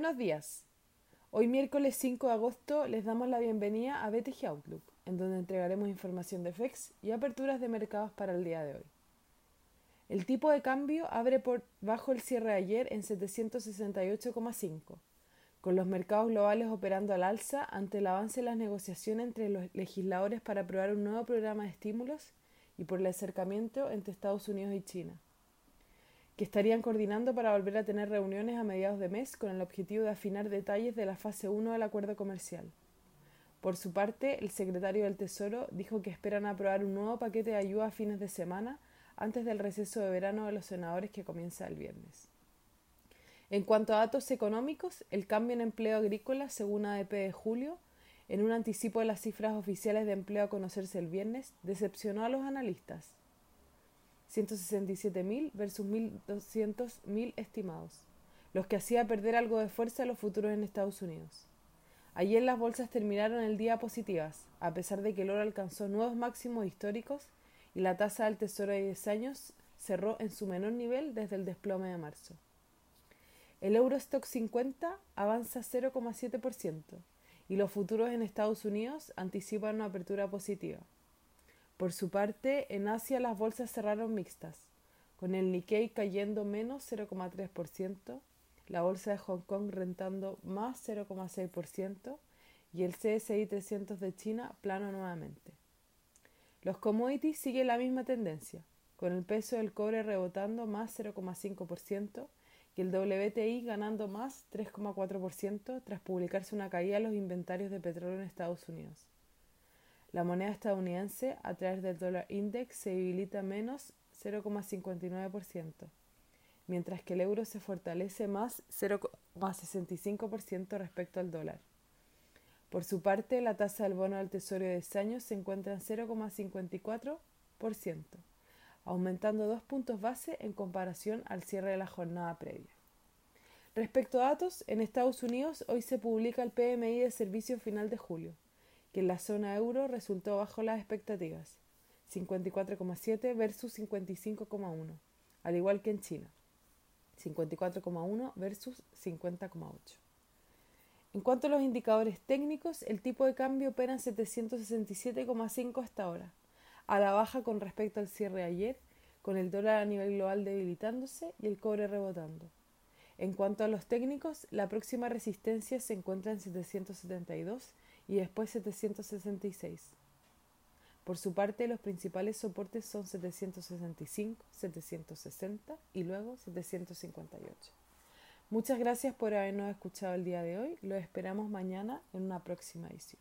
Buenos días. Hoy miércoles 5 de agosto les damos la bienvenida a BTG Outlook, en donde entregaremos información de FEX y aperturas de mercados para el día de hoy. El tipo de cambio abre por bajo el cierre de ayer en 768,5, con los mercados globales operando al alza ante el avance de las negociaciones entre los legisladores para aprobar un nuevo programa de estímulos y por el acercamiento entre Estados Unidos y China que estarían coordinando para volver a tener reuniones a mediados de mes con el objetivo de afinar detalles de la fase 1 del acuerdo comercial. Por su parte, el secretario del Tesoro dijo que esperan aprobar un nuevo paquete de ayuda a fines de semana antes del receso de verano de los senadores que comienza el viernes. En cuanto a datos económicos, el cambio en empleo agrícola, según ADP de julio, en un anticipo de las cifras oficiales de empleo a conocerse el viernes, decepcionó a los analistas. 167.000 versus 1.200.000 estimados, los que hacía perder algo de fuerza a los futuros en Estados Unidos. Ayer las bolsas terminaron el día positivas, a pesar de que el oro alcanzó nuevos máximos históricos y la tasa del tesoro de 10 años cerró en su menor nivel desde el desplome de marzo. El Eurostock 50 avanza 0,7% y los futuros en Estados Unidos anticipan una apertura positiva. Por su parte, en Asia las bolsas cerraron mixtas, con el Nikkei cayendo menos 0,3%, la bolsa de Hong Kong rentando más 0,6% y el CSI 300 de China plano nuevamente. Los commodities siguen la misma tendencia, con el peso del cobre rebotando más 0,5% y el WTI ganando más 3,4% tras publicarse una caída en los inventarios de petróleo en Estados Unidos. La moneda estadounidense, a través del dólar index, se debilita menos 0,59%, mientras que el euro se fortalece más 0,65% respecto al dólar. Por su parte, la tasa del bono del Tesoro de 10 años se encuentra en 0,54%, aumentando dos puntos base en comparación al cierre de la jornada previa. Respecto a datos, en Estados Unidos hoy se publica el PMI de servicio final de julio que en la zona euro resultó bajo las expectativas, 54,7 versus 55,1, al igual que en China, 54,1 versus 50,8. En cuanto a los indicadores técnicos, el tipo de cambio opera en 767,5 hasta ahora, a la baja con respecto al cierre de ayer, con el dólar a nivel global debilitándose y el cobre rebotando. En cuanto a los técnicos, la próxima resistencia se encuentra en 772 y después 766. Por su parte, los principales soportes son 765, 760 y luego 758. Muchas gracias por habernos escuchado el día de hoy. Lo esperamos mañana en una próxima edición.